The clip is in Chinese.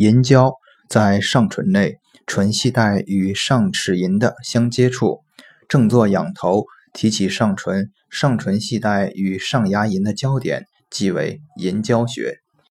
银胶在上唇内，唇系带与上齿龈的相接触，正坐仰头，提起上唇，上唇系带与上牙龈的交点即为银胶穴。